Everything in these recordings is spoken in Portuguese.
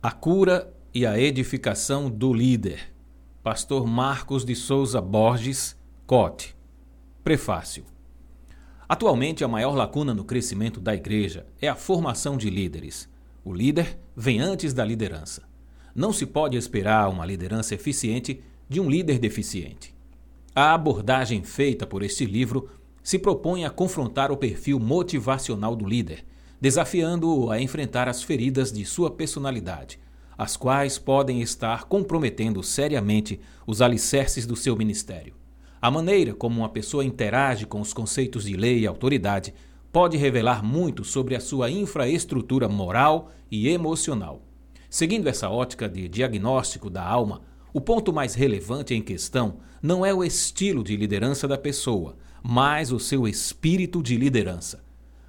A cura e a edificação do líder. Pastor Marcos de Souza Borges, Cote. Prefácio. Atualmente, a maior lacuna no crescimento da igreja é a formação de líderes. O líder vem antes da liderança. Não se pode esperar uma liderança eficiente de um líder deficiente. A abordagem feita por este livro se propõe a confrontar o perfil motivacional do líder desafiando-o a enfrentar as feridas de sua personalidade, as quais podem estar comprometendo seriamente os alicerces do seu ministério. A maneira como uma pessoa interage com os conceitos de lei e autoridade pode revelar muito sobre a sua infraestrutura moral e emocional. Seguindo essa ótica de diagnóstico da alma, o ponto mais relevante em questão não é o estilo de liderança da pessoa, mas o seu espírito de liderança.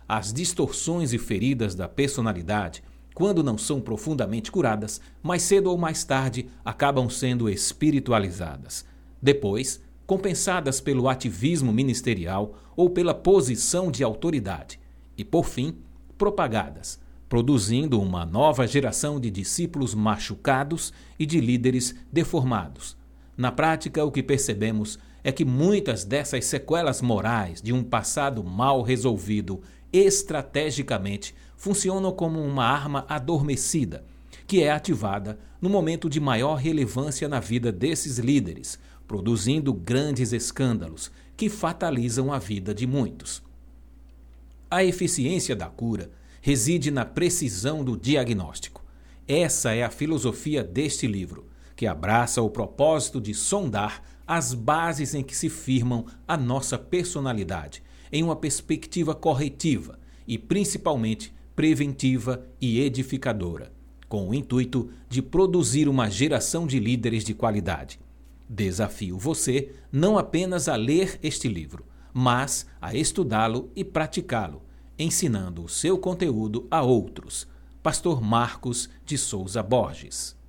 As distorções e feridas da personalidade, quando não são profundamente curadas, mais cedo ou mais tarde acabam sendo espiritualizadas. Depois, compensadas pelo ativismo ministerial ou pela posição de autoridade. E, por fim, propagadas, produzindo uma nova geração de discípulos machucados e de líderes deformados. Na prática, o que percebemos é que muitas dessas sequelas morais de um passado mal resolvido estrategicamente funcionam como uma arma adormecida, que é ativada no momento de maior relevância na vida desses líderes, produzindo grandes escândalos que fatalizam a vida de muitos. A eficiência da cura reside na precisão do diagnóstico. Essa é a filosofia deste livro, que abraça o propósito de sondar as bases em que se firmam a nossa personalidade em uma perspectiva corretiva e principalmente preventiva e edificadora, com o intuito de produzir uma geração de líderes de qualidade. Desafio você não apenas a ler este livro, mas a estudá-lo e praticá-lo, ensinando o seu conteúdo a outros. Pastor Marcos de Souza Borges.